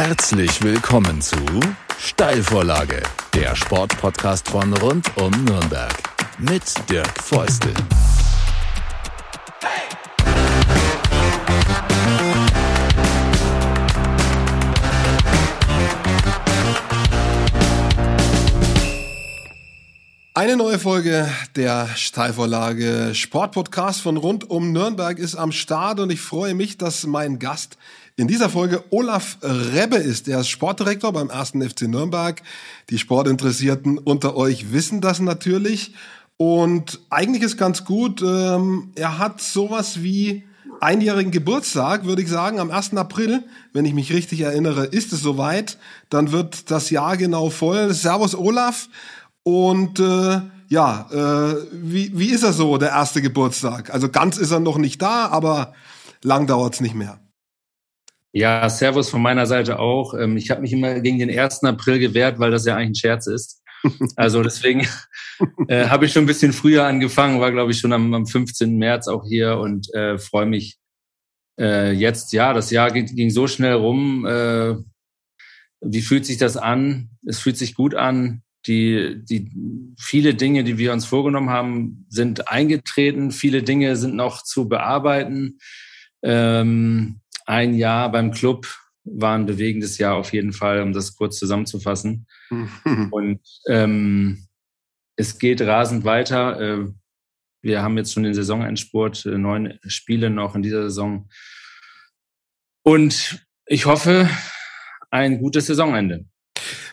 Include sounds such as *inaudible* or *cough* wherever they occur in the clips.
Herzlich willkommen zu Steilvorlage, der Sportpodcast von rund um Nürnberg mit Dirk Feustel. Eine neue Folge der Steilvorlage Sportpodcast von rund um Nürnberg ist am Start und ich freue mich, dass mein Gast in dieser Folge Olaf Rebbe ist. Der ist Sportdirektor beim ersten FC Nürnberg. Die Sportinteressierten unter euch wissen das natürlich. Und eigentlich ist ganz gut, ähm, er hat sowas wie einjährigen Geburtstag, würde ich sagen, am 1. April, wenn ich mich richtig erinnere, ist es soweit. Dann wird das Jahr genau voll. Servus Olaf. Und äh, ja, äh, wie, wie ist er so, der erste Geburtstag? Also ganz ist er noch nicht da, aber lang dauert's nicht mehr. Ja, Servus von meiner Seite auch. Ähm, ich habe mich immer gegen den 1. April gewehrt, weil das ja eigentlich ein Scherz ist. *laughs* Also deswegen äh, habe ich schon ein bisschen früher angefangen, war glaube ich schon am, am 15. März auch hier und äh, freue mich äh, jetzt. Ja, das Jahr ging, ging so schnell rum. Äh, wie fühlt sich das an? Es fühlt sich gut an die, die viele Dinge, die wir uns vorgenommen haben, sind eingetreten. Viele Dinge sind noch zu bearbeiten. Ähm, ein Jahr beim Club war ein bewegendes Jahr auf jeden Fall, um das kurz zusammenzufassen. Und ähm, es geht rasend weiter. Äh, wir haben jetzt schon den Saisonendspurt, äh, neun Spiele noch in dieser Saison. Und ich hoffe, ein gutes Saisonende.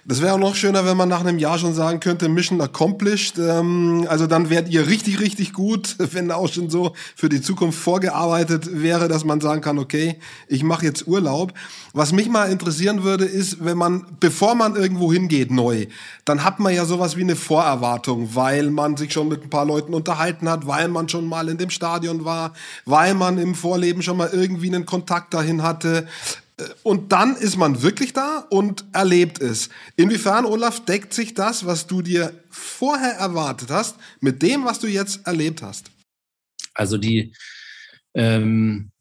Das wäre auch noch schöner, wenn man nach einem Jahr schon sagen könnte, Mission accomplished. Ähm, also dann wärt ihr richtig, richtig gut, *laughs* wenn auch schon so für die Zukunft vorgearbeitet wäre, dass man sagen kann, okay, ich mache jetzt Urlaub. Was mich mal interessieren würde, ist, wenn man, bevor man irgendwo hingeht neu, dann hat man ja sowas wie eine Vorerwartung, weil man sich schon mit ein paar Leuten unterhalten hat, weil man schon mal in dem Stadion war, weil man im Vorleben schon mal irgendwie einen Kontakt dahin hatte. Und dann ist man wirklich da und erlebt es. Inwiefern, Olaf, deckt sich das, was du dir vorher erwartet hast, mit dem, was du jetzt erlebt hast? Also die, ähm,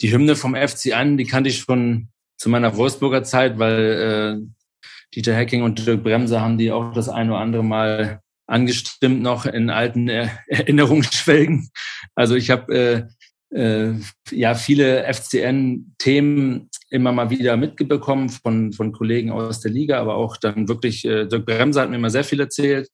die Hymne vom FC an, die kannte ich schon zu meiner Wolfsburger Zeit, weil äh, Dieter Hecking und Dirk Bremser haben die auch das ein oder andere Mal angestimmt noch in alten Erinnerungsschwelgen. Also ich habe äh, äh, ja viele FCN-Themen immer mal wieder mitbekommen von, von Kollegen aus der Liga, aber auch dann wirklich, äh, Dirk Bremser hat mir immer sehr viel erzählt,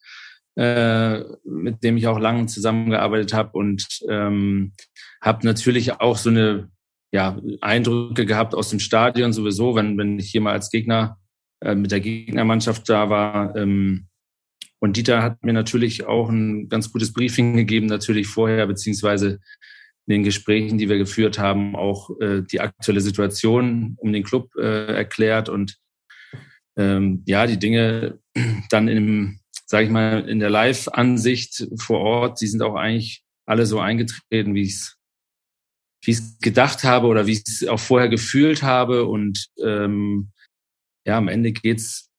äh, mit dem ich auch lange zusammengearbeitet habe und ähm, habe natürlich auch so eine ja, Eindrücke gehabt aus dem Stadion sowieso, wenn, wenn ich hier mal als Gegner äh, mit der Gegnermannschaft da war. Ähm, und Dieter hat mir natürlich auch ein ganz gutes Briefing gegeben, natürlich vorher, beziehungsweise in den Gesprächen, die wir geführt haben, auch äh, die aktuelle Situation um den Club äh, erklärt und ähm, ja, die Dinge dann im, sage ich mal, in der Live-Ansicht vor Ort, die sind auch eigentlich alle so eingetreten, wie ich es wie ich gedacht habe oder wie ich es auch vorher gefühlt habe. Und ähm, ja, am Ende geht's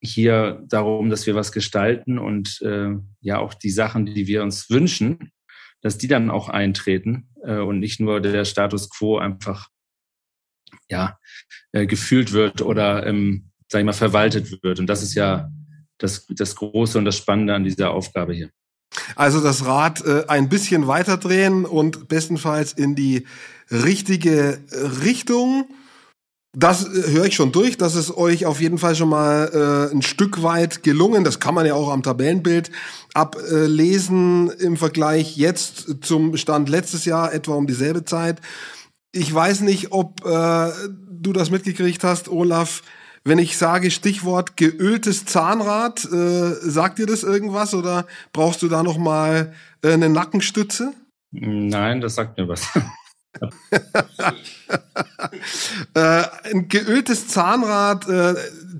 hier darum, dass wir was gestalten und äh, ja auch die Sachen, die wir uns wünschen, dass die dann auch eintreten äh, und nicht nur der Status quo einfach ja äh, gefühlt wird oder ähm, sag ich mal verwaltet wird. Und das ist ja das, das Große und das Spannende an dieser Aufgabe hier. Also das Rad äh, ein bisschen weiterdrehen und bestenfalls in die richtige Richtung das äh, höre ich schon durch. Das ist euch auf jeden Fall schon mal äh, ein Stück weit gelungen. Das kann man ja auch am Tabellenbild ablesen im Vergleich jetzt zum Stand letztes Jahr, etwa um dieselbe Zeit. Ich weiß nicht, ob äh, du das mitgekriegt hast, Olaf. Wenn ich sage Stichwort geöltes Zahnrad, äh, sagt dir das irgendwas oder brauchst du da noch mal äh, eine Nackenstütze? Nein, das sagt mir was. Äh, ein geöltes Zahnrad, äh,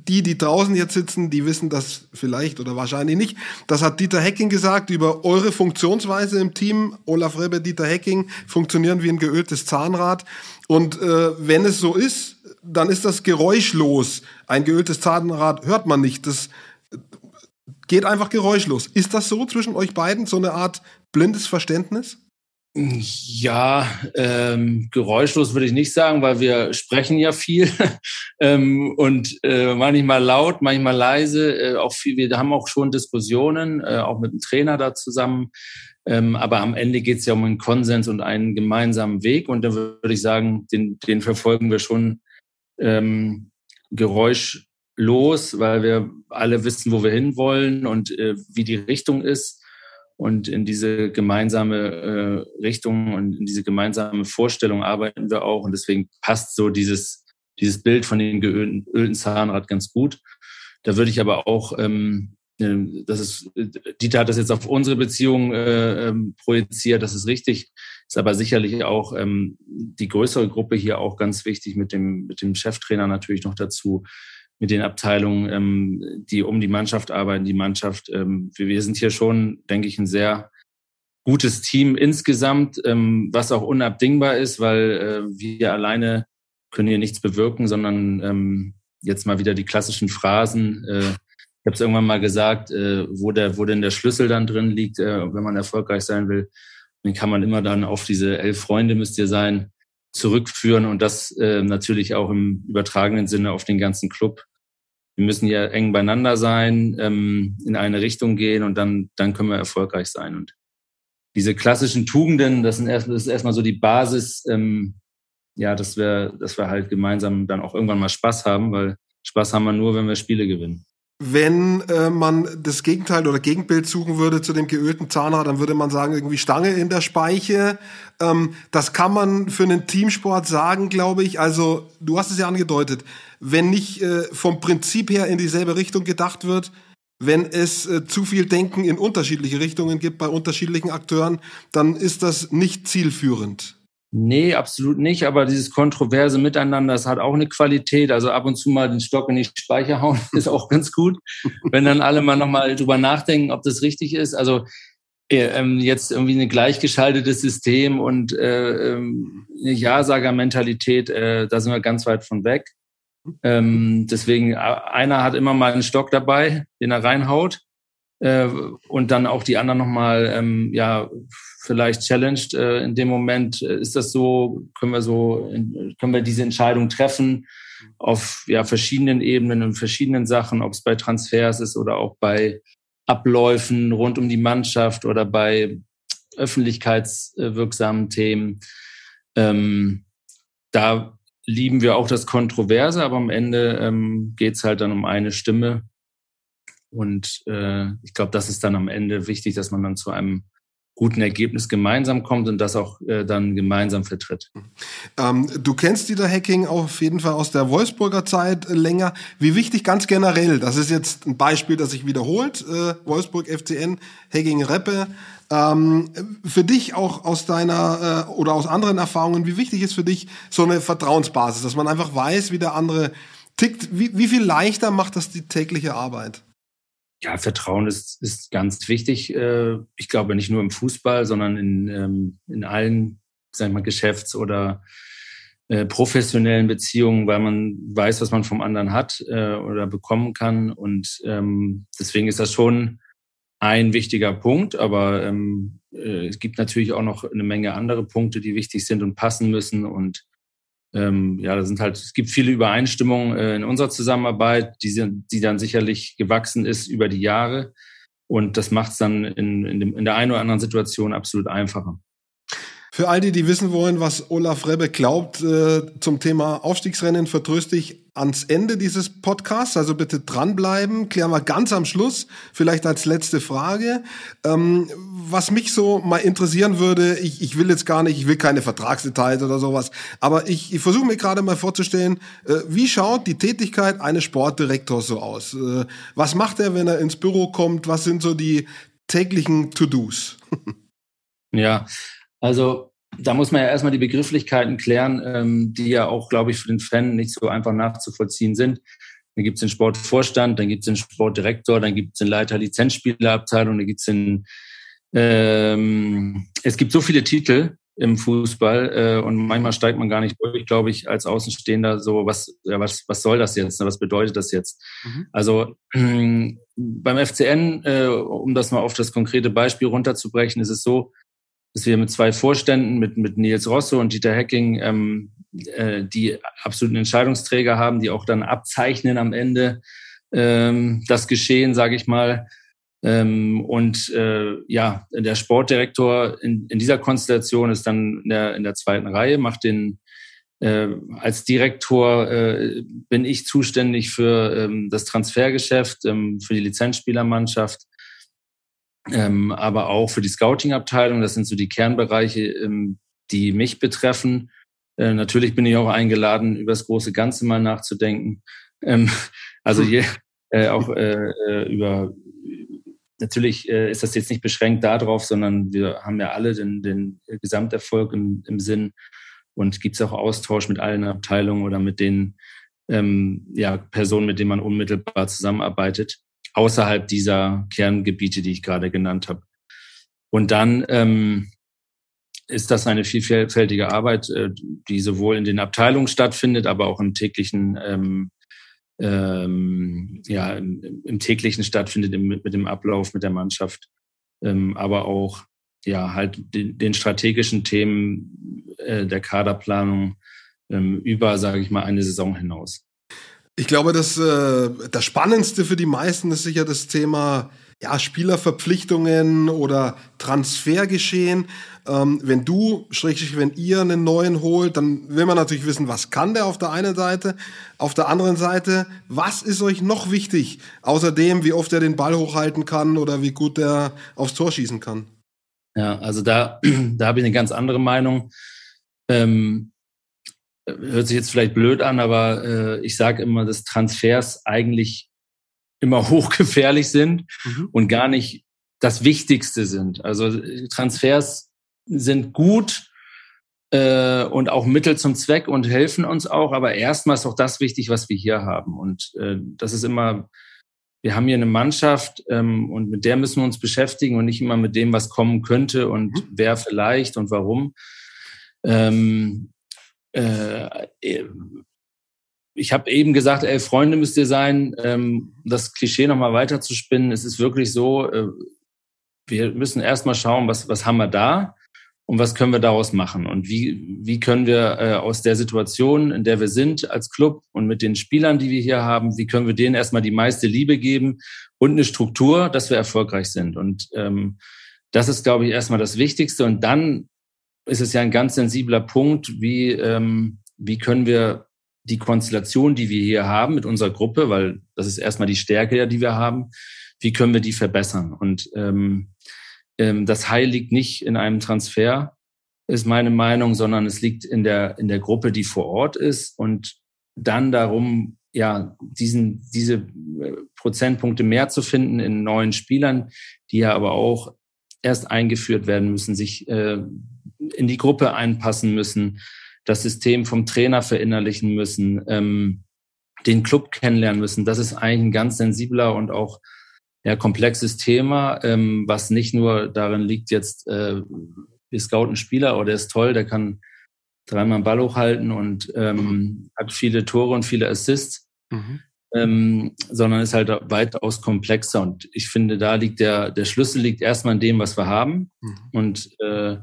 die, die draußen jetzt sitzen, die wissen das vielleicht oder wahrscheinlich nicht. Das hat Dieter Hecking gesagt über eure Funktionsweise im Team. Olaf Rebbe, Dieter Hecking funktionieren wie ein geöltes Zahnrad. Und äh, wenn es so ist, dann ist das geräuschlos. Ein geöltes Zahnrad hört man nicht. Das geht einfach geräuschlos. Ist das so zwischen euch beiden, so eine Art blindes Verständnis? Ja, ähm, geräuschlos würde ich nicht sagen, weil wir sprechen ja viel *laughs* ähm, und äh, manchmal laut, manchmal leise. Äh, auch viel, wir haben auch schon Diskussionen, äh, auch mit dem Trainer da zusammen. Ähm, aber am Ende geht es ja um einen Konsens und einen gemeinsamen Weg. Und da würde ich sagen, den, den verfolgen wir schon ähm, geräuschlos, weil wir alle wissen, wo wir hinwollen und äh, wie die Richtung ist. Und in diese gemeinsame äh, Richtung und in diese gemeinsame Vorstellung arbeiten wir auch. Und deswegen passt so dieses, dieses Bild von dem geölten Zahnrad ganz gut. Da würde ich aber auch, ähm, äh, das ist, Dieter hat das jetzt auf unsere Beziehung äh, ähm, projiziert, das ist richtig. Ist aber sicherlich auch ähm, die größere Gruppe hier auch ganz wichtig mit dem, mit dem Cheftrainer natürlich noch dazu mit den Abteilungen, ähm, die um die Mannschaft arbeiten, die Mannschaft. Ähm, wir, wir sind hier schon, denke ich, ein sehr gutes Team insgesamt, ähm, was auch unabdingbar ist, weil äh, wir alleine können hier nichts bewirken, sondern ähm, jetzt mal wieder die klassischen Phrasen. Äh, ich habe es irgendwann mal gesagt, äh, wo, der, wo denn der Schlüssel dann drin liegt, äh, wenn man erfolgreich sein will. Den kann man immer dann auf diese elf Freunde müsst ihr sein zurückführen und das äh, natürlich auch im übertragenen Sinne auf den ganzen Club. Wir müssen ja eng beieinander sein, ähm, in eine Richtung gehen und dann, dann können wir erfolgreich sein. Und diese klassischen Tugenden, das, sind erst, das ist erstmal so die Basis, ähm, ja, dass wir, dass wir halt gemeinsam dann auch irgendwann mal Spaß haben, weil Spaß haben wir nur, wenn wir Spiele gewinnen. Wenn äh, man das Gegenteil oder Gegenbild suchen würde zu dem geölten Zahnrad, dann würde man sagen, irgendwie Stange in der Speiche. Ähm, das kann man für einen Teamsport sagen, glaube ich. Also, du hast es ja angedeutet, wenn nicht äh, vom Prinzip her in dieselbe Richtung gedacht wird, wenn es äh, zu viel Denken in unterschiedliche Richtungen gibt bei unterschiedlichen Akteuren, dann ist das nicht zielführend. Nee, absolut nicht. Aber dieses kontroverse Miteinander, das hat auch eine Qualität. Also ab und zu mal den Stock in die Speicher hauen, *laughs* ist auch ganz gut. Wenn dann alle mal nochmal drüber nachdenken, ob das richtig ist. Also äh, ähm, jetzt irgendwie ein gleichgeschaltetes System und äh, ähm, eine Ja-Sager-Mentalität, äh, da sind wir ganz weit von weg. Ähm, deswegen, einer hat immer mal einen Stock dabei, den er reinhaut. Äh, und dann auch die anderen nochmal, ähm, ja, vielleicht challenged äh, in dem Moment. Äh, ist das so? Können wir so, können wir diese Entscheidung treffen auf ja, verschiedenen Ebenen und verschiedenen Sachen, ob es bei Transfers ist oder auch bei Abläufen rund um die Mannschaft oder bei öffentlichkeitswirksamen Themen. Ähm, da lieben wir auch das Kontroverse, aber am Ende ähm, geht es halt dann um eine Stimme. Und äh, ich glaube, das ist dann am Ende wichtig, dass man dann zu einem guten Ergebnis gemeinsam kommt und das auch äh, dann gemeinsam vertritt. Ähm, du kennst Dieter Hacking auf jeden Fall aus der Wolfsburger Zeit äh, länger. Wie wichtig ganz generell, das ist jetzt ein Beispiel, das sich wiederholt, äh, Wolfsburg FCN, Hacking Reppe. Ähm, für dich auch aus deiner äh, oder aus anderen Erfahrungen, wie wichtig ist für dich so eine Vertrauensbasis, dass man einfach weiß, wie der andere tickt? Wie, wie viel leichter macht das die tägliche Arbeit? Ja, Vertrauen ist, ist ganz wichtig. Äh, ich glaube nicht nur im Fußball, sondern in, ähm, in allen, sag ich mal, Geschäfts- oder äh, professionellen Beziehungen, weil man weiß, was man vom anderen hat äh, oder bekommen kann. Und ähm, deswegen ist das schon ein wichtiger Punkt. Aber ähm, es gibt natürlich auch noch eine Menge andere Punkte, die wichtig sind und passen müssen. Und ähm, ja, da sind halt, es gibt viele Übereinstimmungen äh, in unserer Zusammenarbeit, die, sind, die dann sicherlich gewachsen ist über die Jahre. Und das macht es dann in, in, dem, in der einen oder anderen Situation absolut einfacher. Für all die, die wissen wollen, was Olaf Rebbe glaubt äh, zum Thema Aufstiegsrennen, vertröste ich ans Ende dieses Podcasts. Also bitte dranbleiben. Klären wir ganz am Schluss, vielleicht als letzte Frage. Ähm, was mich so mal interessieren würde, ich, ich will jetzt gar nicht, ich will keine Vertragsdetails oder sowas, aber ich, ich versuche mir gerade mal vorzustellen, äh, wie schaut die Tätigkeit eines Sportdirektors so aus? Äh, was macht er, wenn er ins Büro kommt? Was sind so die täglichen To-Dos? *laughs* ja, also da muss man ja erstmal die Begrifflichkeiten klären, ähm, die ja auch, glaube ich, für den Fan nicht so einfach nachzuvollziehen sind. Dann gibt es den Sportvorstand, dann gibt es den Sportdirektor, dann gibt es den Leiter Lizenzspielerabteilung, dann gibt es den ähm, es gibt so viele Titel im Fußball äh, und manchmal steigt man gar nicht durch, glaube ich, als Außenstehender so, was, ja, was, was soll das jetzt? Was bedeutet das jetzt? Mhm. Also äh, *clears throat* beim FCN, äh, um das mal auf das konkrete Beispiel runterzubrechen, ist es so, dass wir mit zwei Vorständen, mit, mit Nils Rosso und Dieter Hecking, ähm, äh, die absoluten Entscheidungsträger haben, die auch dann abzeichnen am Ende ähm, das Geschehen, sage ich mal. Ähm, und äh, ja, der Sportdirektor in, in dieser Konstellation ist dann in der, in der zweiten Reihe, macht den äh, als Direktor äh, bin ich zuständig für ähm, das Transfergeschäft, ähm, für die Lizenzspielermannschaft, ähm, aber auch für die Scouting-Abteilung. Das sind so die Kernbereiche, ähm, die mich betreffen. Äh, natürlich bin ich auch eingeladen, über das große Ganze mal nachzudenken. Ähm, *laughs* also je, äh, auch äh, äh, über natürlich äh, ist das jetzt nicht beschränkt darauf, sondern wir haben ja alle den, den Gesamterfolg im, im Sinn und gibt es auch Austausch mit allen Abteilungen oder mit den ähm, ja, Personen, mit denen man unmittelbar zusammenarbeitet, außerhalb dieser Kerngebiete, die ich gerade genannt habe. Und dann ähm, ist das eine vielfältige Arbeit, äh, die sowohl in den Abteilungen stattfindet, aber auch im täglichen ähm, ähm, ja, im, im, täglichen stattfindet, im, mit dem Ablauf, mit der Mannschaft, ähm, aber auch ja halt den, den strategischen Themen äh, der Kaderplanung ähm, über, sage ich mal, eine Saison hinaus. Ich glaube, das, äh, das Spannendste für die meisten ist sicher das Thema ja, Spielerverpflichtungen oder Transfergeschehen. Ähm, wenn du, schrägstrich, wenn ihr einen neuen holt, dann will man natürlich wissen, was kann der auf der einen Seite. Auf der anderen Seite, was ist euch noch wichtig? Außerdem, wie oft er den Ball hochhalten kann oder wie gut er aufs Tor schießen kann. Ja, also da, *clears throat* da habe ich eine ganz andere Meinung. Ähm, hört sich jetzt vielleicht blöd an, aber äh, ich sage immer, dass Transfers eigentlich immer *laughs* hochgefährlich sind mhm. und gar nicht das Wichtigste sind. Also Transfers sind gut äh, und auch Mittel zum Zweck und helfen uns auch, aber erstmal ist auch das wichtig, was wir hier haben. Und äh, das ist immer, wir haben hier eine Mannschaft ähm, und mit der müssen wir uns beschäftigen und nicht immer mit dem, was kommen könnte und mhm. wer vielleicht und warum. Ähm, äh, ich habe eben gesagt, ey, Freunde müsst ihr sein. Ähm, das Klischee nochmal weiter zu spinnen. Es ist wirklich so, äh, wir müssen erstmal schauen, was, was haben wir da und was können wir daraus machen und wie, wie können wir äh, aus der Situation, in der wir sind als Club und mit den Spielern, die wir hier haben, wie können wir denen erstmal die meiste Liebe geben und eine Struktur, dass wir erfolgreich sind. Und ähm, das ist, glaube ich, erstmal das Wichtigste. Und dann ist es ja ein ganz sensibler Punkt, wie, ähm, wie können wir die Konstellation, die wir hier haben mit unserer Gruppe, weil das ist erstmal die Stärke, die wir haben, wie können wir die verbessern? Und ähm, ähm, das Heil liegt nicht in einem Transfer, ist meine Meinung, sondern es liegt in der, in der Gruppe, die vor Ort ist und dann darum, ja, diesen, diese äh, Prozentpunkte mehr zu finden in neuen Spielern, die ja aber auch erst eingeführt werden müssen, sich äh, in die Gruppe einpassen müssen, das System vom Trainer verinnerlichen müssen, ähm, den Club kennenlernen müssen. Das ist eigentlich ein ganz sensibler und auch ja, komplexes Thema, ähm, was nicht nur darin liegt, jetzt äh, wir scouten Spieler, oh, der ist toll, der kann dreimal einen Ball hochhalten und ähm, mhm. hat viele Tore und viele Assists, mhm. ähm, sondern ist halt weitaus komplexer. Und ich finde, da liegt der, der Schlüssel liegt erstmal in dem, was wir haben mhm. und äh,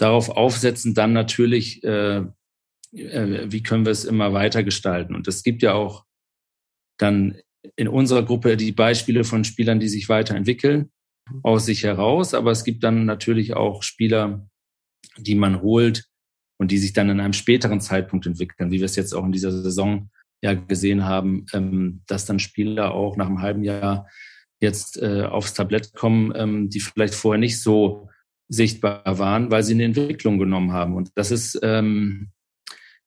darauf aufsetzen dann natürlich äh, äh, wie können wir es immer weiter gestalten. Und es gibt ja auch dann in unserer Gruppe die Beispiele von Spielern, die sich weiterentwickeln aus sich heraus. Aber es gibt dann natürlich auch Spieler, die man holt und die sich dann in einem späteren Zeitpunkt entwickeln, wie wir es jetzt auch in dieser Saison ja gesehen haben, ähm, dass dann Spieler auch nach einem halben Jahr jetzt äh, aufs Tablett kommen, ähm, die vielleicht vorher nicht so sichtbar waren, weil sie eine Entwicklung genommen haben. Und das ist ähm,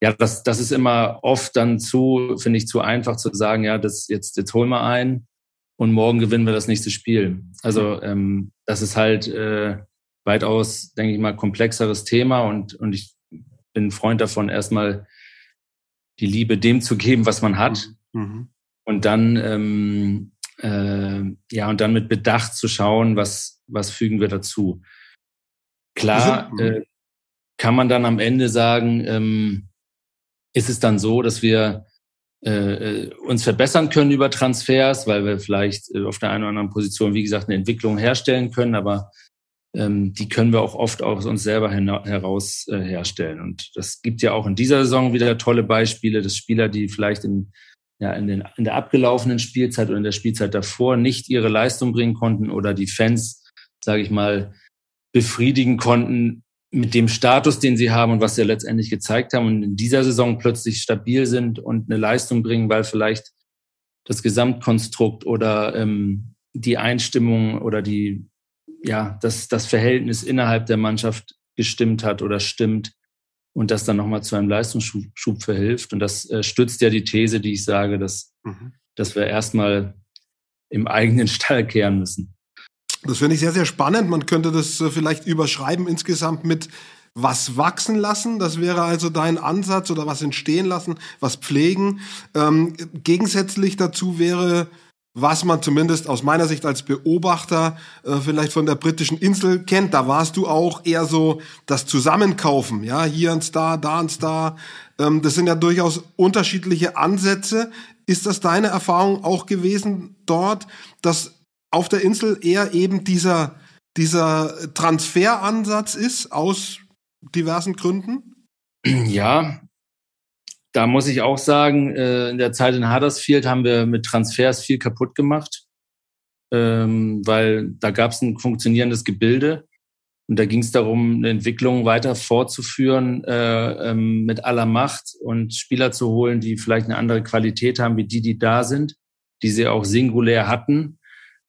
ja, das, das ist immer oft dann zu, finde ich, zu einfach zu sagen, ja, das jetzt, jetzt holen wir ein und morgen gewinnen wir das nächste Spiel. Also ähm, das ist halt äh, weitaus, denke ich mal, komplexeres Thema und, und ich bin Freund davon, erstmal die Liebe dem zu geben, was man hat. Mhm. Und dann, ähm, äh, ja, und dann mit Bedacht zu schauen, was, was fügen wir dazu. Klar äh, kann man dann am Ende sagen, ähm, ist es dann so, dass wir äh, äh, uns verbessern können über Transfers, weil wir vielleicht äh, auf der einen oder anderen Position, wie gesagt, eine Entwicklung herstellen können. Aber ähm, die können wir auch oft aus uns selber heraus äh, herstellen. Und das gibt ja auch in dieser Saison wieder tolle Beispiele, dass Spieler, die vielleicht in, ja, in, den, in der abgelaufenen Spielzeit oder in der Spielzeit davor nicht ihre Leistung bringen konnten oder die Fans, sage ich mal, befriedigen konnten mit dem Status, den sie haben und was sie letztendlich gezeigt haben und in dieser Saison plötzlich stabil sind und eine Leistung bringen, weil vielleicht das Gesamtkonstrukt oder ähm, die Einstimmung oder die ja, dass das Verhältnis innerhalb der Mannschaft gestimmt hat oder stimmt und das dann nochmal zu einem Leistungsschub verhilft. Und das äh, stützt ja die These, die ich sage, dass, mhm. dass wir erstmal im eigenen *laughs* Stall kehren müssen. Das finde ich sehr, sehr spannend. Man könnte das äh, vielleicht überschreiben insgesamt mit was wachsen lassen. Das wäre also dein Ansatz oder was entstehen lassen, was pflegen. Ähm, gegensätzlich dazu wäre was man zumindest aus meiner Sicht als Beobachter äh, vielleicht von der britischen Insel kennt. Da warst du auch eher so das Zusammenkaufen, ja, hier ein Star, da ein Star. Ähm, das sind ja durchaus unterschiedliche Ansätze. Ist das deine Erfahrung auch gewesen dort, dass auf der Insel eher eben dieser, dieser Transferansatz ist aus diversen Gründen? Ja, da muss ich auch sagen, äh, in der Zeit in Huddersfield haben wir mit Transfers viel kaputt gemacht, ähm, weil da gab es ein funktionierendes Gebilde. Und da ging es darum, eine Entwicklung weiter fortzuführen äh, ähm, mit aller Macht und Spieler zu holen, die vielleicht eine andere Qualität haben, wie die, die da sind, die sie auch singulär hatten.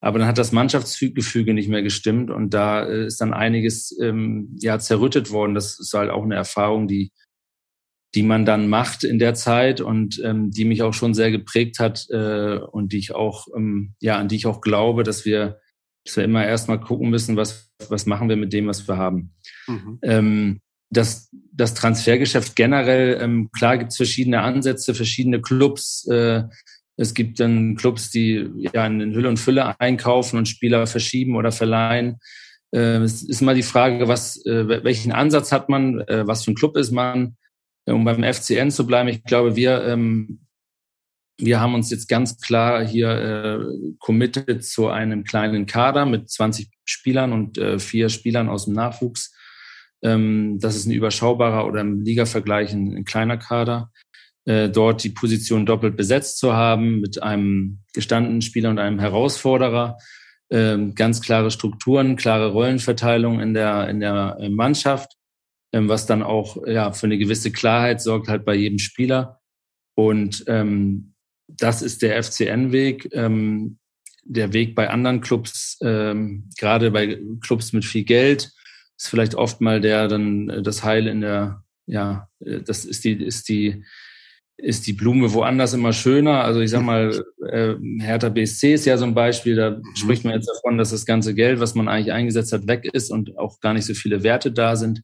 Aber dann hat das Mannschaftsgefüge nicht mehr gestimmt und da äh, ist dann einiges ähm, ja zerrüttet worden. Das ist halt auch eine Erfahrung, die die man dann macht in der Zeit und ähm, die mich auch schon sehr geprägt hat äh, und die ich auch, ähm, ja, an die ich auch glaube, dass wir, dass wir immer erstmal gucken müssen, was, was machen wir mit dem, was wir haben. Mhm. Ähm, das, das Transfergeschäft generell, ähm, klar gibt es verschiedene Ansätze, verschiedene Clubs. Äh, es gibt dann Clubs, die ja in Hülle und Fülle einkaufen und Spieler verschieben oder verleihen. Äh, es ist immer die Frage, was, äh, welchen Ansatz hat man, äh, was für ein Club ist man um beim FCN zu bleiben, ich glaube, wir, ähm, wir haben uns jetzt ganz klar hier äh, committed zu einem kleinen Kader mit 20 Spielern und vier Spielern aus dem Nachwuchs. Ähm, das ist ein überschaubarer oder im Liga-Vergleich ein, kleiner Kader. Äh, dort die Position doppelt besetzt zu haben mit einem gestandenen Spieler und einem Herausforderer. Ähm, ganz klare Strukturen, klare Rollenverteilung in der, in der äh, Mannschaft ähm, was dann auch ja für eine gewisse Klarheit sorgt halt bei jedem Spieler. Und ähm, das ist der FCN-Weg. Ähm, der Weg bei anderen Clubs, ähm, gerade bei Clubs mit viel Geld, ist vielleicht oft mal der dann äh, das Heil in der, ja, das ist die, ist die, ist die Blume woanders immer schöner. Also ich sag mal, äh, Hertha BSC ist ja so ein Beispiel, da mhm. spricht man jetzt davon, dass das ganze Geld, was man eigentlich eingesetzt hat, weg ist und auch gar nicht so viele Werte da sind.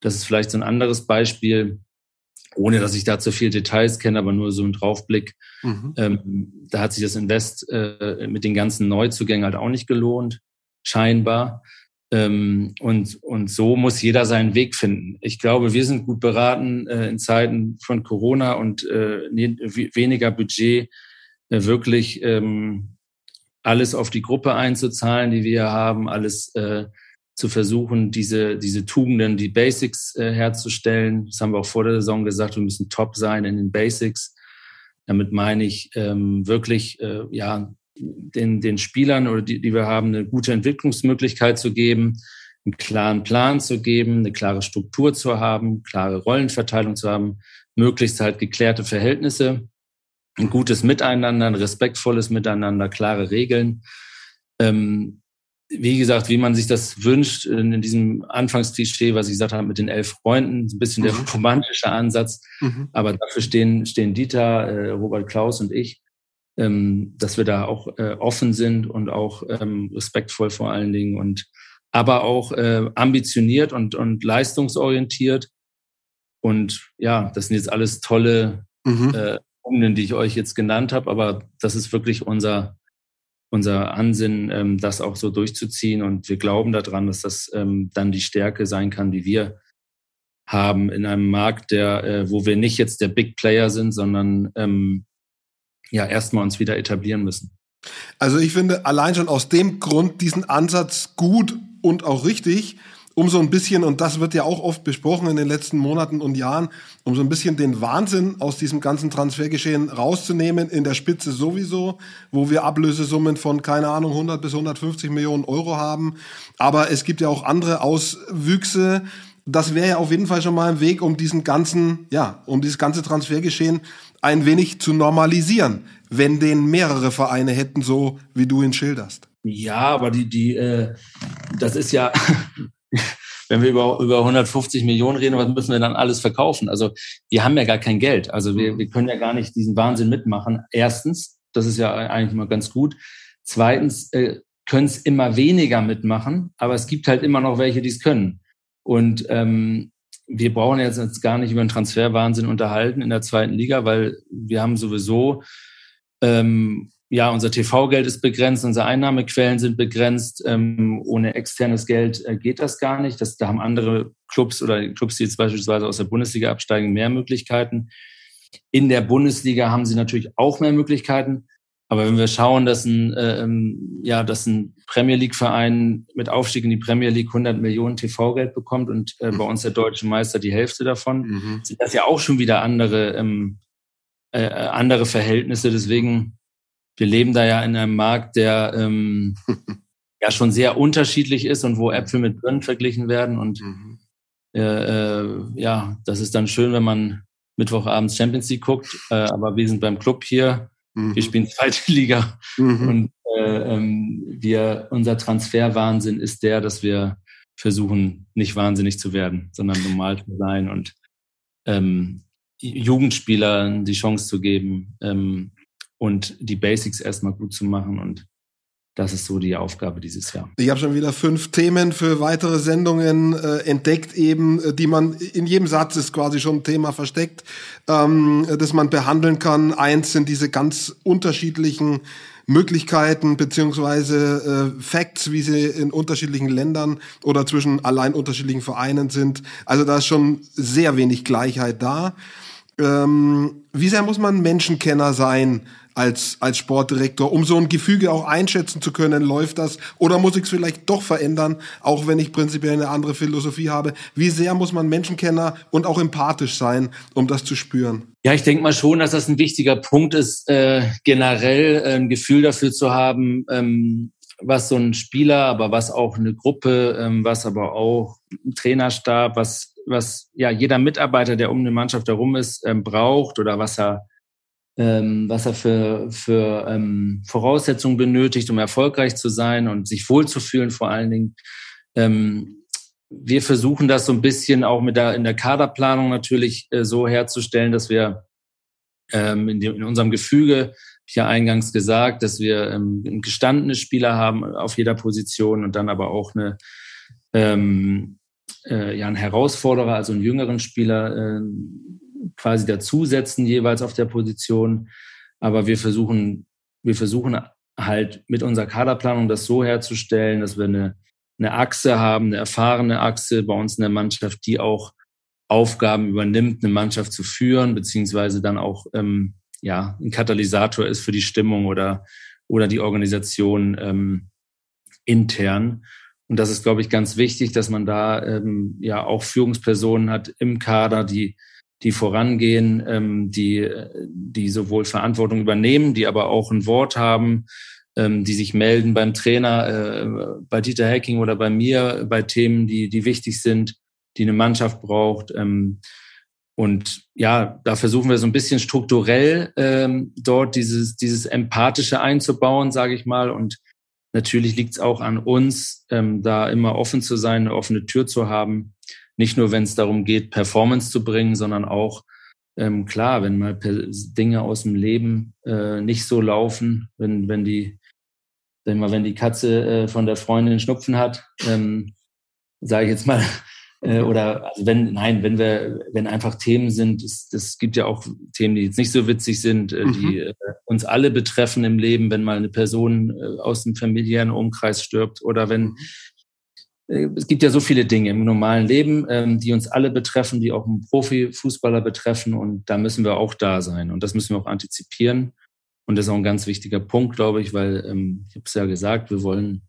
Das ist vielleicht so ein anderes Beispiel, ohne dass ich da zu viel Details kenne, aber nur so ein Draufblick. Mhm. Ähm, da hat sich das Invest äh, mit den ganzen Neuzugängen halt auch nicht gelohnt, scheinbar. Ähm, und, und so muss jeder seinen Weg finden. Ich glaube, wir sind gut beraten, äh, in Zeiten von Corona und äh, weniger Budget äh, wirklich ähm, alles auf die Gruppe einzuzahlen, die wir haben, alles äh, zu versuchen, diese, diese Tugenden, die Basics äh, herzustellen. Das haben wir auch vor der Saison gesagt, wir müssen top sein in den Basics. Damit meine ich ähm, wirklich, äh, ja, den, den Spielern oder die, die wir haben, eine gute Entwicklungsmöglichkeit zu geben, einen klaren Plan zu geben, eine klare Struktur zu haben, klare Rollenverteilung zu haben, möglichst halt geklärte Verhältnisse, ein gutes Miteinander, ein respektvolles Miteinander, klare Regeln. Ähm, wie gesagt, wie man sich das wünscht, in diesem Anfangsklischee, was ich gesagt habe, mit den elf Freunden, ein bisschen der mhm. romantische Ansatz. Mhm. Aber dafür stehen, stehen Dieter, äh, Robert Klaus und ich, ähm, dass wir da auch äh, offen sind und auch ähm, respektvoll vor allen Dingen und aber auch äh, ambitioniert und, und leistungsorientiert. Und ja, das sind jetzt alles tolle mhm. äh, Punkte, die ich euch jetzt genannt habe, aber das ist wirklich unser unser Ansinnen, ähm, das auch so durchzuziehen. Und wir glauben daran, dass das ähm, dann die Stärke sein kann, die wir haben in einem Markt, der, äh, wo wir nicht jetzt der Big Player sind, sondern ähm, ja erstmal uns wieder etablieren müssen. Also ich finde allein schon aus dem Grund diesen Ansatz gut, und auch richtig, um so ein bisschen, und das wird ja auch oft besprochen in den letzten Monaten und Jahren, um so ein bisschen den Wahnsinn aus diesem ganzen Transfergeschehen rauszunehmen, in der Spitze sowieso, wo wir Ablösesummen von, keine Ahnung, 100 bis 150 Millionen Euro haben. Aber es gibt ja auch andere Auswüchse. Das wäre ja auf jeden Fall schon mal ein Weg, um diesen ganzen, ja, um dieses ganze Transfergeschehen ein wenig zu normalisieren, wenn den mehrere Vereine hätten, so wie du ihn schilderst. Ja, aber die, die, äh, das ist ja, *laughs* wenn wir über, über 150 Millionen reden, was müssen wir dann alles verkaufen? Also wir haben ja gar kein Geld. Also wir, wir können ja gar nicht diesen Wahnsinn mitmachen. Erstens, das ist ja eigentlich immer ganz gut. Zweitens, äh, können es immer weniger mitmachen, aber es gibt halt immer noch welche, die es können. Und ähm, wir brauchen jetzt, jetzt gar nicht über den Transferwahnsinn unterhalten in der zweiten Liga, weil wir haben sowieso ähm, ja, unser TV-Geld ist begrenzt, unsere Einnahmequellen sind begrenzt. Ähm, ohne externes Geld äh, geht das gar nicht. Das, da haben andere Clubs oder Clubs, die jetzt beispielsweise aus der Bundesliga absteigen, mehr Möglichkeiten. In der Bundesliga haben sie natürlich auch mehr Möglichkeiten. Aber wenn wir schauen, dass ein, äh, ähm, ja, dass ein Premier League-Verein mit Aufstieg in die Premier League 100 Millionen TV-Geld bekommt und äh, bei uns der deutsche Meister die Hälfte davon, mhm. sind das ja auch schon wieder andere, ähm, äh, äh andere Verhältnisse. Deswegen wir leben da ja in einem Markt, der ähm, *laughs* ja schon sehr unterschiedlich ist und wo Äpfel mit Birnen verglichen werden. Und mhm. äh, äh, ja, das ist dann schön, wenn man Mittwochabends Champions League guckt. Äh, aber wir sind beim Club hier. Mhm. Wir spielen zweite *laughs* Liga. Mhm. Und äh, ähm, wir, unser Transferwahnsinn ist der, dass wir versuchen, nicht wahnsinnig zu werden, sondern normal zu sein und ähm, Jugendspielern die Chance zu geben, ähm, und die Basics erstmal gut zu machen. Und das ist so die Aufgabe dieses Jahr. Ich habe schon wieder fünf Themen für weitere Sendungen äh, entdeckt, eben, äh, die man in jedem Satz ist quasi schon ein Thema versteckt, ähm, das man behandeln kann. Eins sind diese ganz unterschiedlichen Möglichkeiten beziehungsweise äh, Facts, wie sie in unterschiedlichen Ländern oder zwischen allein unterschiedlichen Vereinen sind. Also da ist schon sehr wenig Gleichheit da. Ähm, wie sehr muss man Menschenkenner sein, als, als Sportdirektor, um so ein Gefüge auch einschätzen zu können, läuft das oder muss ich es vielleicht doch verändern, auch wenn ich prinzipiell eine andere Philosophie habe. Wie sehr muss man Menschenkenner und auch empathisch sein, um das zu spüren? Ja, ich denke mal schon, dass das ein wichtiger Punkt ist, äh, generell äh, ein Gefühl dafür zu haben, ähm, was so ein Spieler, aber was auch eine Gruppe, ähm, was aber auch ein Trainerstab, was, was ja jeder Mitarbeiter, der um eine Mannschaft herum ist, ähm, braucht oder was er ähm, was er für, für ähm, Voraussetzungen benötigt, um erfolgreich zu sein und sich wohlzufühlen vor allen Dingen. Ähm, wir versuchen das so ein bisschen auch mit der, in der Kaderplanung natürlich äh, so herzustellen, dass wir ähm, in, dem, in unserem Gefüge, ich ja eingangs gesagt, dass wir ähm, gestandene Spieler haben auf jeder Position und dann aber auch eine, ähm, äh, ja, einen Herausforderer, also einen jüngeren Spieler, äh, quasi dazusetzen jeweils auf der Position. Aber wir versuchen, wir versuchen halt mit unserer Kaderplanung das so herzustellen, dass wir eine, eine Achse haben, eine erfahrene Achse bei uns in der Mannschaft, die auch Aufgaben übernimmt, eine Mannschaft zu führen, beziehungsweise dann auch ähm, ja ein Katalysator ist für die Stimmung oder oder die Organisation ähm, intern. Und das ist, glaube ich, ganz wichtig, dass man da ähm, ja auch Führungspersonen hat im Kader, die die vorangehen, ähm, die, die sowohl Verantwortung übernehmen, die aber auch ein Wort haben, ähm, die sich melden beim Trainer, äh, bei Dieter Hacking oder bei mir, bei Themen, die, die wichtig sind, die eine Mannschaft braucht. Ähm, und ja, da versuchen wir so ein bisschen strukturell ähm, dort dieses, dieses Empathische einzubauen, sage ich mal. Und natürlich liegt es auch an uns, ähm, da immer offen zu sein, eine offene Tür zu haben nicht nur, wenn es darum geht, Performance zu bringen, sondern auch, ähm, klar, wenn mal Dinge aus dem Leben äh, nicht so laufen, wenn, wenn die, wenn mal, wenn die Katze äh, von der Freundin Schnupfen hat, ähm, sage ich jetzt mal, *laughs* äh, oder also wenn, nein, wenn wir, wenn einfach Themen sind, es, es gibt ja auch Themen, die jetzt nicht so witzig sind, äh, mhm. die äh, uns alle betreffen im Leben, wenn mal eine Person äh, aus dem familiären Umkreis stirbt oder wenn mhm. Es gibt ja so viele Dinge im normalen Leben, ähm, die uns alle betreffen, die auch einen Profifußballer betreffen und da müssen wir auch da sein und das müssen wir auch antizipieren. Und das ist auch ein ganz wichtiger Punkt, glaube ich, weil ähm, ich habe es ja gesagt, wir wollen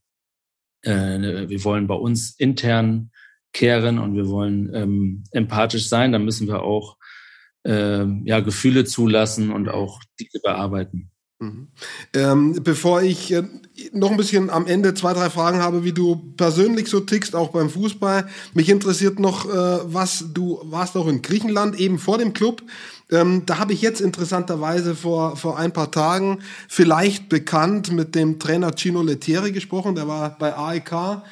äh, wir wollen bei uns intern kehren und wir wollen ähm, empathisch sein, dann müssen wir auch äh, ja, Gefühle zulassen und auch diese bearbeiten. Mhm. Ähm, bevor ich äh, noch ein bisschen am Ende zwei, drei Fragen habe, wie du persönlich so tickst, auch beim Fußball. Mich interessiert noch, äh, was du warst auch in Griechenland, eben vor dem Club. Ähm, da habe ich jetzt interessanterweise vor, vor ein paar Tagen vielleicht bekannt mit dem Trainer Gino Lettieri gesprochen, der war bei AEK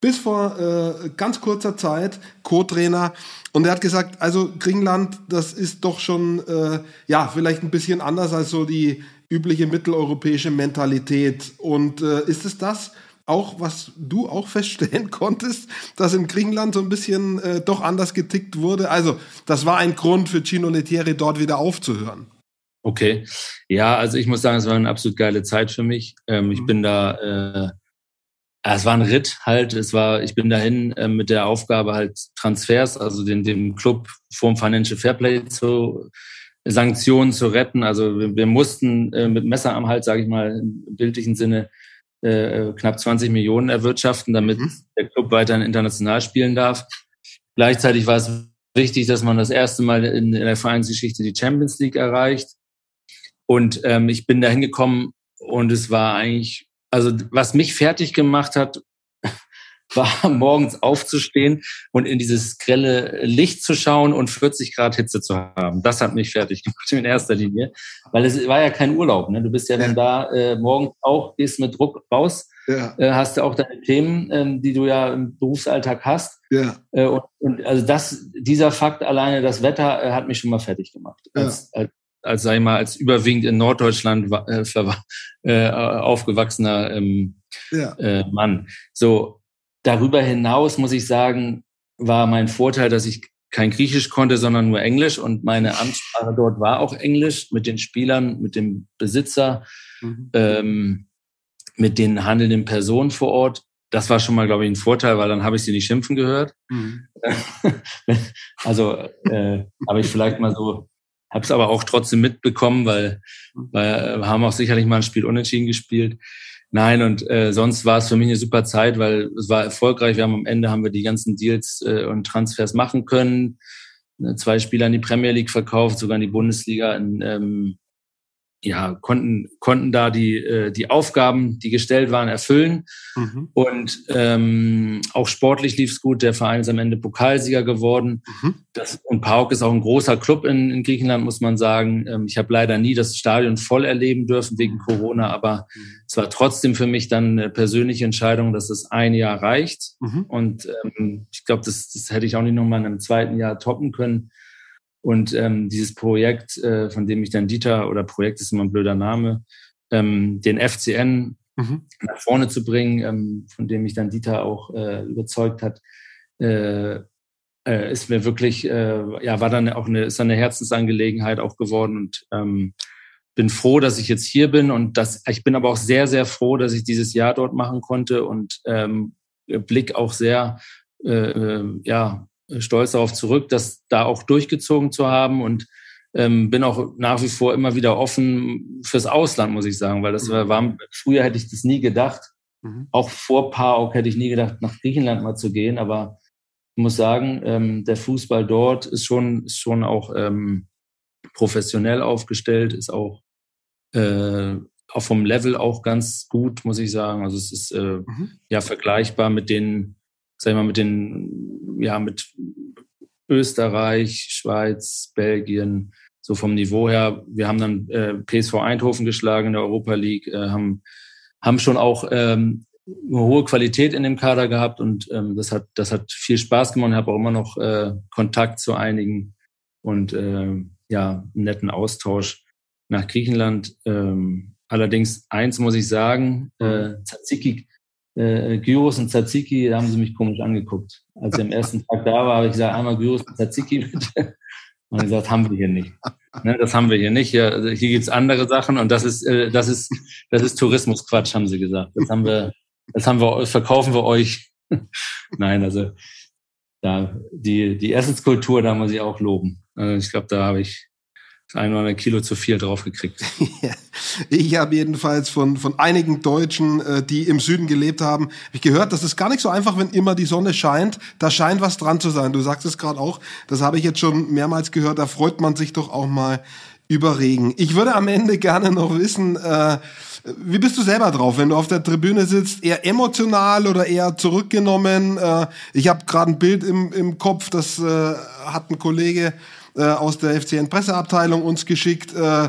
bis vor äh, ganz kurzer Zeit Co-Trainer und er hat gesagt, also Griechenland, das ist doch schon äh, ja vielleicht ein bisschen anders als so die übliche mitteleuropäische Mentalität. Und äh, ist es das auch, was du auch *laughs* feststellen konntest, dass in Griechenland so ein bisschen äh, doch anders getickt wurde? Also, das war ein Grund für Gino Lettieri, dort wieder aufzuhören. Okay. Ja, also ich muss sagen, es war eine absolut geile Zeit für mich. Ähm, ich mhm. bin da, äh, es war ein Ritt halt. Es war, ich bin dahin äh, mit der Aufgabe halt Transfers, also den, dem Club vorm Financial Fairplay zu Sanktionen zu retten. Also wir, wir mussten äh, mit Messer am Hals, sage ich mal, im bildlichen Sinne, äh, knapp 20 Millionen erwirtschaften, damit mhm. der Club weiterhin international spielen darf. Gleichzeitig war es wichtig, dass man das erste Mal in, in der Vereinsgeschichte die Champions League erreicht. Und ähm, ich bin da hingekommen und es war eigentlich, also was mich fertig gemacht hat, war, *laughs* morgens aufzustehen und in dieses grelle Licht zu schauen und 40 Grad Hitze zu haben. Das hat mich fertig *laughs* gemacht in erster Linie, weil es war ja kein Urlaub. Ne? Du bist ja, ja. dann da äh, morgens auch, gehst mit Druck raus, ja. äh, hast ja auch deine Themen, ähm, die du ja im Berufsalltag hast. Ja. Äh, und, und also das, dieser Fakt alleine, das Wetter, äh, hat mich schon mal fertig gemacht. Als, als, als sag ich mal, als überwiegend in Norddeutschland äh, äh, aufgewachsener ähm, ja. äh, Mann. So, Darüber hinaus muss ich sagen, war mein Vorteil, dass ich kein Griechisch konnte, sondern nur Englisch und meine Amtssprache dort war auch Englisch mit den Spielern, mit dem Besitzer, mhm. ähm, mit den handelnden Personen vor Ort. Das war schon mal, glaube ich, ein Vorteil, weil dann habe ich sie nicht schimpfen gehört. Mhm. *laughs* also äh, habe ich vielleicht mal so, habe es aber auch trotzdem mitbekommen, weil, mhm. weil wir haben auch sicherlich mal ein Spiel unentschieden gespielt. Nein, und äh, sonst war es für mich eine super Zeit, weil es war erfolgreich. Wir haben am Ende haben wir die ganzen Deals äh, und Transfers machen können. Äh, zwei Spieler in die Premier League verkauft, sogar in die Bundesliga. In, ähm, ja, konnten, konnten da die, äh, die Aufgaben, die gestellt waren, erfüllen. Mhm. Und ähm, auch sportlich lief es gut. Der Verein ist am Ende Pokalsieger geworden. Mhm. Das, und PAOK ist auch ein großer Club in, in Griechenland, muss man sagen. Ähm, ich habe leider nie das Stadion voll erleben dürfen wegen Corona, aber mhm. es war trotzdem für mich dann eine persönliche Entscheidung, dass es ein Jahr reicht. Mhm. Und ähm, ich glaube, das, das hätte ich auch nicht nochmal in einem zweiten Jahr toppen können. Und ähm, dieses Projekt, äh, von dem ich dann Dieter, oder Projekt ist immer ein blöder Name, ähm, den FCN mhm. nach vorne zu bringen, ähm, von dem mich dann Dieter auch äh, überzeugt hat, äh, äh, ist mir wirklich, äh, ja, war dann auch eine, ist dann eine Herzensangelegenheit auch geworden und ähm, bin froh, dass ich jetzt hier bin und dass ich bin aber auch sehr, sehr froh, dass ich dieses Jahr dort machen konnte und ähm, Blick auch sehr, äh, äh ja, stolz darauf zurück, das da auch durchgezogen zu haben und ähm, bin auch nach wie vor immer wieder offen fürs Ausland, muss ich sagen, weil das war, war früher hätte ich das nie gedacht. Mhm. Auch vor PAOK hätte ich nie gedacht, nach Griechenland mal zu gehen, aber ich muss sagen, ähm, der Fußball dort ist schon, ist schon auch ähm, professionell aufgestellt, ist auch, äh, auch vom Level auch ganz gut, muss ich sagen. Also es ist äh, mhm. ja vergleichbar mit den sag ich mal, mit den, ja, mit Österreich, Schweiz, Belgien, so vom Niveau her. Wir haben dann äh, PSV Eindhoven geschlagen in der Europa League, äh, haben, haben schon auch ähm, eine hohe Qualität in dem Kader gehabt und ähm, das hat das hat viel Spaß gemacht. Ich habe auch immer noch äh, Kontakt zu einigen und äh, ja einen netten Austausch nach Griechenland. Ähm, allerdings eins muss ich sagen, äh, Tzatziki äh, Gyros und Tzatziki, da haben sie mich komisch angeguckt. Als ich am ersten Tag da war, habe ich gesagt, einmal Gyros und Tzatziki bitte. *laughs* Und gesagt, haben wir hier nicht. Ne, das haben wir hier nicht. Hier, also hier gibt's andere Sachen und das ist, äh, das ist, das ist Tourismusquatsch, haben sie gesagt. Das haben wir, das haben wir, verkaufen wir euch. *laughs* Nein, also da die die Essenskultur, da muss ich auch loben. Also ich glaube, da habe ich das ein oder andere Kilo zu viel draufgekriegt. *laughs* ich habe jedenfalls von, von einigen Deutschen, äh, die im Süden gelebt haben, ich gehört, das ist gar nicht so einfach, wenn immer die Sonne scheint. Da scheint was dran zu sein. Du sagst es gerade auch, das habe ich jetzt schon mehrmals gehört, da freut man sich doch auch mal über Regen. Ich würde am Ende gerne noch wissen, äh, wie bist du selber drauf, wenn du auf der Tribüne sitzt? Eher emotional oder eher zurückgenommen? Äh, ich habe gerade ein Bild im, im Kopf, das äh, hat ein Kollege äh, aus der FCN Presseabteilung uns geschickt äh,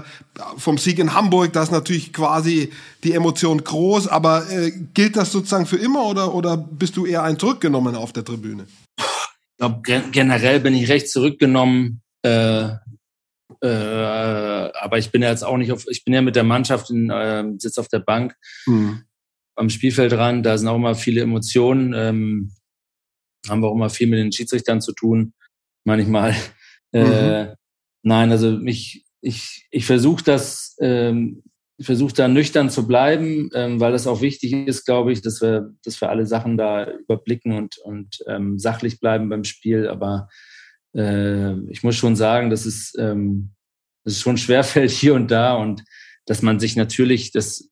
vom Sieg in Hamburg. Da ist natürlich quasi die Emotion groß, aber äh, gilt das sozusagen für immer oder, oder bist du eher ein zurückgenommen auf der Tribüne? Ich glaube, generell bin ich recht zurückgenommen. Äh, äh, aber ich bin ja jetzt auch nicht auf, ich bin ja mit der Mannschaft in, äh, sitze auf der Bank mhm. am Spielfeld dran. Da sind auch immer viele Emotionen. Ähm, haben wir auch immer viel mit den Schiedsrichtern zu tun. Manchmal. Mhm. Äh, nein, also mich, ich, ich versuche das, ähm, versuche da nüchtern zu bleiben, ähm, weil das auch wichtig ist, glaube ich, dass wir, dass wir alle Sachen da überblicken und, und ähm, sachlich bleiben beim Spiel. Aber äh, ich muss schon sagen, dass es, ähm, dass es schon schwerfällt *laughs* hier und da und dass man sich natürlich, das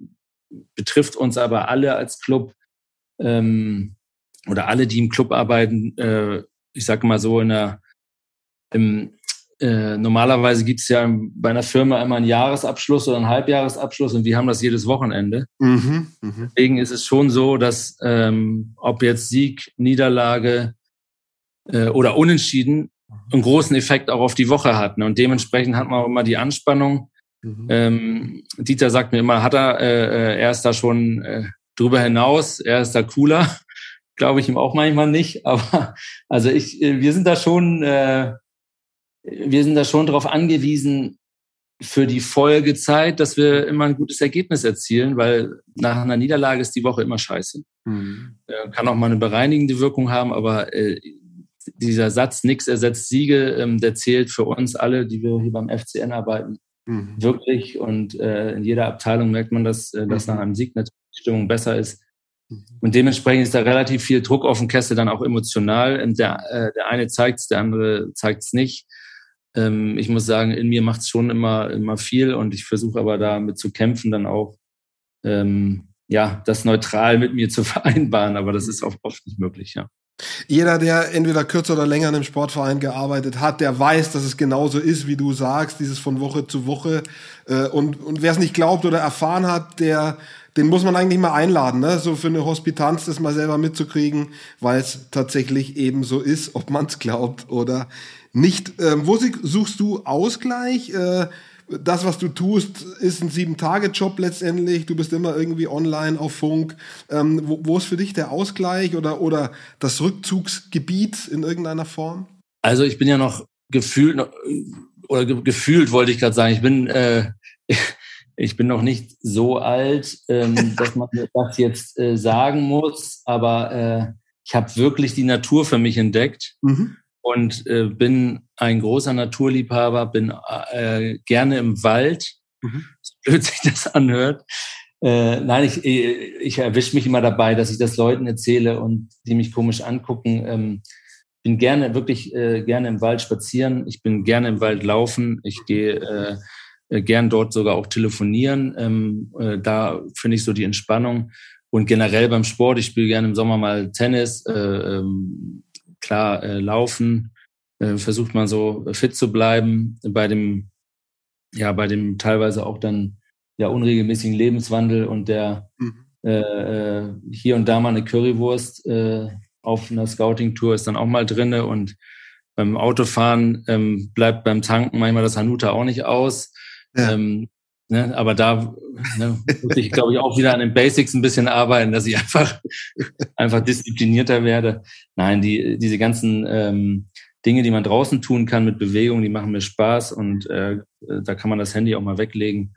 betrifft uns aber alle als Club ähm, oder alle, die im Club arbeiten, äh, ich sage mal so in der im, äh, normalerweise gibt es ja bei einer Firma immer einen Jahresabschluss oder einen Halbjahresabschluss und wir haben das jedes Wochenende. Mhm, mh. Deswegen ist es schon so, dass ähm, ob jetzt Sieg, Niederlage äh, oder Unentschieden einen großen Effekt auch auf die Woche hat. Ne? Und dementsprechend hat man auch immer die Anspannung. Mhm. Ähm, Dieter sagt mir immer, hat er, äh, äh, er ist da schon äh, drüber hinaus, er ist da cooler. *laughs* Glaube ich ihm auch manchmal nicht. Aber also ich, äh, wir sind da schon, äh, wir sind da schon darauf angewiesen, für die Folgezeit, dass wir immer ein gutes Ergebnis erzielen, weil nach einer Niederlage ist die Woche immer scheiße. Mhm. Äh, kann auch mal eine bereinigende Wirkung haben, aber äh, dieser Satz, nichts ersetzt Siege, ähm, der zählt für uns alle, die wir hier beim FCN arbeiten, mhm. wirklich. Und äh, in jeder Abteilung merkt man, dass, äh, dass nach einem Sieg natürlich die Stimmung besser ist. Mhm. Und dementsprechend ist da relativ viel Druck auf dem Kessel, dann auch emotional. Der, äh, der eine zeigt es, der andere zeigt es nicht. Ähm, ich muss sagen, in mir macht es schon immer, immer viel und ich versuche aber damit zu kämpfen, dann auch ähm, ja, das neutral mit mir zu *laughs* vereinbaren, aber das ist oft, oft nicht möglich, ja. Jeder, der entweder kürzer oder länger in einem Sportverein gearbeitet hat, der weiß, dass es genauso ist, wie du sagst, dieses von Woche zu Woche. Äh, und, und wer es nicht glaubt oder erfahren hat, der, den muss man eigentlich mal einladen, ne? so für eine Hospitanz das mal selber mitzukriegen, weil es tatsächlich eben so ist, ob man es glaubt oder nicht. Ähm, wo suchst du Ausgleich? Äh, das, was du tust, ist ein Sieben-Tage-Job letztendlich. Du bist immer irgendwie online auf Funk. Ähm, wo, wo, ist für dich der Ausgleich oder, oder das Rückzugsgebiet in irgendeiner Form? Also ich bin ja noch gefühlt, oder gefühlt wollte ich gerade sagen, ich bin, äh, *laughs* ich bin noch nicht so alt, ähm, *laughs* dass man das jetzt äh, sagen muss, aber äh, ich habe wirklich die Natur für mich entdeckt. Mhm und äh, bin ein großer Naturliebhaber, bin äh, gerne im Wald, mhm. so blöd sich das anhört. Äh, nein, ich, ich erwische mich immer dabei, dass ich das Leuten erzähle und die mich komisch angucken. Ähm, bin gerne, wirklich äh, gerne im Wald spazieren. Ich bin gerne im Wald laufen. Ich gehe äh, äh gern dort sogar auch telefonieren. Ähm, äh, da finde ich so die Entspannung. Und generell beim Sport, ich spiele gerne im Sommer mal Tennis, äh, ähm, klar äh, laufen, äh, versucht man so fit zu bleiben bei dem, ja, bei dem teilweise auch dann ja unregelmäßigen Lebenswandel und der mhm. äh, äh hier und da mal eine Currywurst äh, auf einer Scouting-Tour ist dann auch mal drinne und beim Autofahren ähm, bleibt beim Tanken manchmal das Hanuta auch nicht aus. Ja. Ähm, Ne, aber da ne, muss ich, glaube ich, auch wieder an den Basics ein bisschen arbeiten, dass ich einfach, *laughs* einfach disziplinierter werde. Nein, die, diese ganzen ähm, Dinge, die man draußen tun kann mit Bewegung, die machen mir Spaß und äh, da kann man das Handy auch mal weglegen.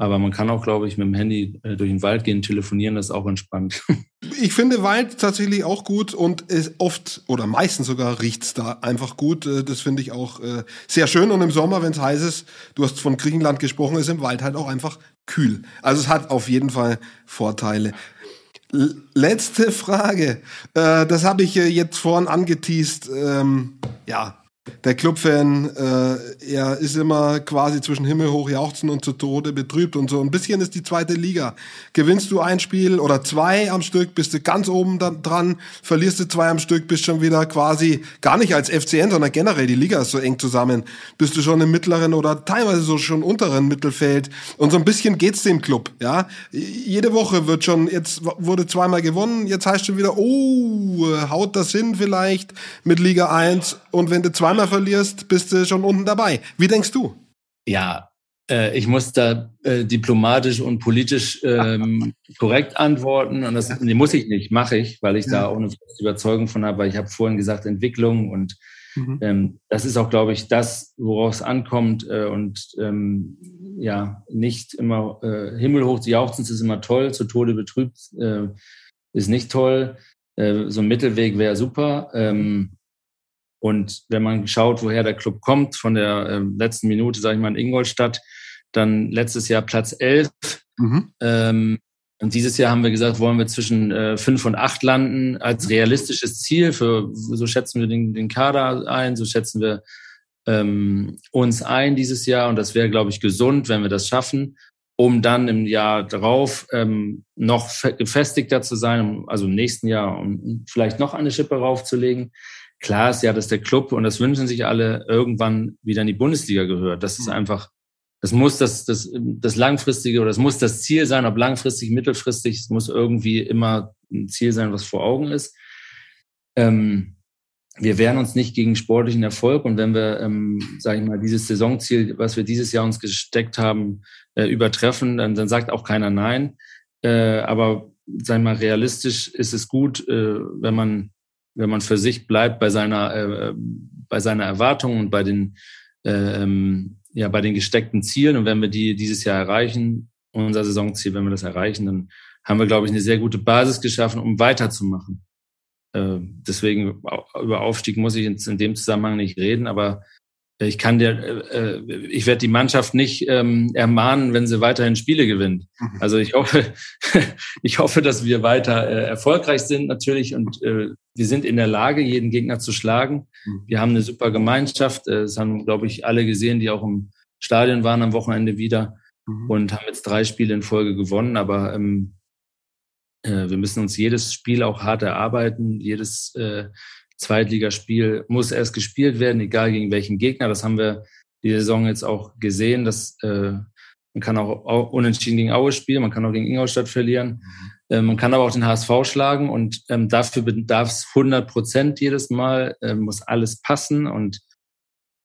Aber man kann auch, glaube ich, mit dem Handy äh, durch den Wald gehen, telefonieren, das ist auch entspannt. *laughs* Ich finde Wald tatsächlich auch gut und es oft oder meistens sogar riecht's da einfach gut. Äh, das finde ich auch äh, sehr schön. Und im Sommer, wenn es heiß ist, du hast von Griechenland gesprochen, ist im Wald halt auch einfach kühl. Also es hat auf jeden Fall Vorteile. Letzte Frage. Das habe ich jetzt vorhin angeteased. Ähm, ja, der Clubfan, äh, er ist immer quasi zwischen Himmel hoch jauchzen und zu Tode betrübt und so. Ein bisschen ist die zweite Liga. Gewinnst du ein Spiel oder zwei am Stück, bist du ganz oben dran, verlierst du zwei am Stück, bist schon wieder quasi gar nicht als FCN, sondern generell, die Liga ist so eng zusammen, bist du schon im mittleren oder teilweise so schon unteren Mittelfeld. Und so ein bisschen geht's dem Club, ja. Jede Woche wird schon, jetzt wurde zweimal gewonnen, jetzt heißt schon wieder, oh, haut das hin vielleicht mit Liga 1 und wenn du zweimal verlierst, bist du schon unten dabei. Wie denkst du? Ja, äh, ich muss da äh, diplomatisch und politisch ähm, *laughs* korrekt antworten. Und das nee, muss ich nicht, mache ich, weil ich ja. da auch eine Überzeugung von habe. Weil ich habe vorhin gesagt, Entwicklung und mhm. ähm, das ist auch, glaube ich, das, worauf es ankommt. Äh, und ähm, ja, nicht immer äh, himmelhoch zu jauchzen, ist immer toll, zu Tode betrübt äh, ist nicht toll. Äh, so ein Mittelweg wäre super. Ähm, und wenn man schaut, woher der Club kommt, von der äh, letzten Minute, sage ich mal, in Ingolstadt, dann letztes Jahr Platz 11. Mhm. Ähm, und dieses Jahr haben wir gesagt, wollen wir zwischen äh, fünf und acht landen als mhm. realistisches Ziel. Für so schätzen wir den, den Kader ein, so schätzen wir ähm, uns ein dieses Jahr. Und das wäre, glaube ich, gesund, wenn wir das schaffen, um dann im Jahr darauf ähm, noch gefestigter zu sein, also im nächsten Jahr, um vielleicht noch eine Schippe raufzulegen. Klar ist ja, dass der Club, und das wünschen sich alle, irgendwann wieder in die Bundesliga gehört. Das ist mhm. einfach, das muss das, das, das langfristige oder das muss das Ziel sein, ob langfristig, mittelfristig, es muss irgendwie immer ein Ziel sein, was vor Augen ist. Ähm, wir wehren uns nicht gegen sportlichen Erfolg und wenn wir, ähm, sage ich mal, dieses Saisonziel, was wir dieses Jahr uns gesteckt haben, äh, übertreffen, dann, dann sagt auch keiner Nein. Äh, aber, sag ich mal, realistisch ist es gut, äh, wenn man wenn man für sich bleibt bei seiner, äh, bei seiner Erwartung und bei den, äh, ja, bei den gesteckten Zielen. Und wenn wir die dieses Jahr erreichen, unser Saisonziel, wenn wir das erreichen, dann haben wir, glaube ich, eine sehr gute Basis geschaffen, um weiterzumachen. Äh, deswegen über Aufstieg muss ich in, in dem Zusammenhang nicht reden, aber ich kann dir, äh, äh, ich werde die Mannschaft nicht ähm, ermahnen, wenn sie weiterhin Spiele gewinnt. Mhm. Also ich hoffe, *laughs* ich hoffe, dass wir weiter äh, erfolgreich sind natürlich und äh, wir sind in der Lage, jeden Gegner zu schlagen. Mhm. Wir haben eine super Gemeinschaft. Äh, das haben, glaube ich, alle gesehen, die auch im Stadion waren am Wochenende wieder mhm. und haben jetzt drei Spiele in Folge gewonnen. Aber ähm, äh, wir müssen uns jedes Spiel auch hart erarbeiten, jedes äh, Zweitligaspiel muss erst gespielt werden, egal gegen welchen Gegner. Das haben wir die Saison jetzt auch gesehen, dass äh, man kann auch unentschieden gegen Aue spielen, man kann auch gegen Ingolstadt verlieren. Mhm. Äh, man kann aber auch den HSV schlagen und ähm, dafür bedarf es 100 Prozent jedes Mal, äh, muss alles passen und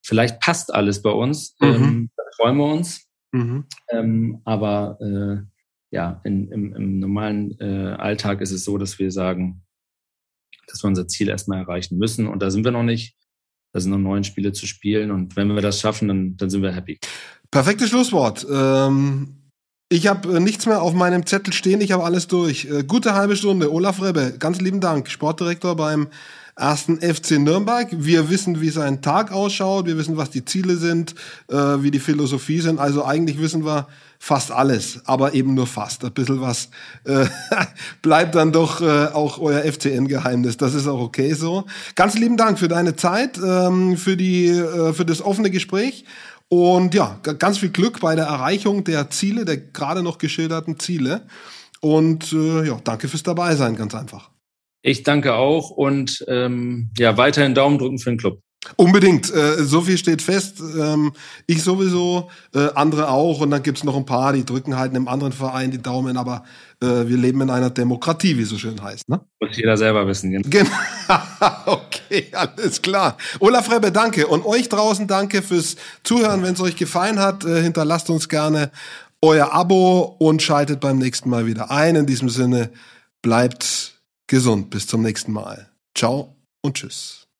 vielleicht passt alles bei uns. Mhm. Ähm, da freuen wir uns. Mhm. Ähm, aber äh, ja, in, im, im normalen äh, Alltag ist es so, dass wir sagen, dass wir unser Ziel erstmal erreichen müssen. Und da sind wir noch nicht. Da sind noch neun Spiele zu spielen. Und wenn wir das schaffen, dann, dann sind wir happy. Perfektes Schlusswort. Ähm ich habe äh, nichts mehr auf meinem Zettel stehen, ich habe alles durch. Äh, gute halbe Stunde. Olaf Rebbe, ganz lieben Dank, Sportdirektor beim ersten FC Nürnberg. Wir wissen, wie sein Tag ausschaut, wir wissen, was die Ziele sind, äh, wie die Philosophie sind. Also eigentlich wissen wir fast alles, aber eben nur fast. Ein bisschen was äh, *laughs* bleibt dann doch äh, auch euer FCN-Geheimnis. Das ist auch okay so. Ganz lieben Dank für deine Zeit, ähm, für, die, äh, für das offene Gespräch. Und ja, ganz viel Glück bei der Erreichung der Ziele, der gerade noch geschilderten Ziele. Und äh, ja, danke fürs Dabeisein, ganz einfach. Ich danke auch und ähm, ja, weiterhin Daumen drücken für den Club. Unbedingt, äh, so viel steht fest. Ähm, ich sowieso, äh, andere auch. Und dann gibt's noch ein paar, die drücken halt einem anderen Verein die Daumen. Aber äh, wir leben in einer Demokratie, wie so schön heißt. Ne? Muss jeder selber wissen. Genau. genau. *laughs* okay, alles klar. Olaf Rebbe, danke. Und euch draußen danke fürs Zuhören. Wenn es euch gefallen hat, hinterlasst uns gerne euer Abo und schaltet beim nächsten Mal wieder ein. In diesem Sinne, bleibt gesund. Bis zum nächsten Mal. Ciao und tschüss.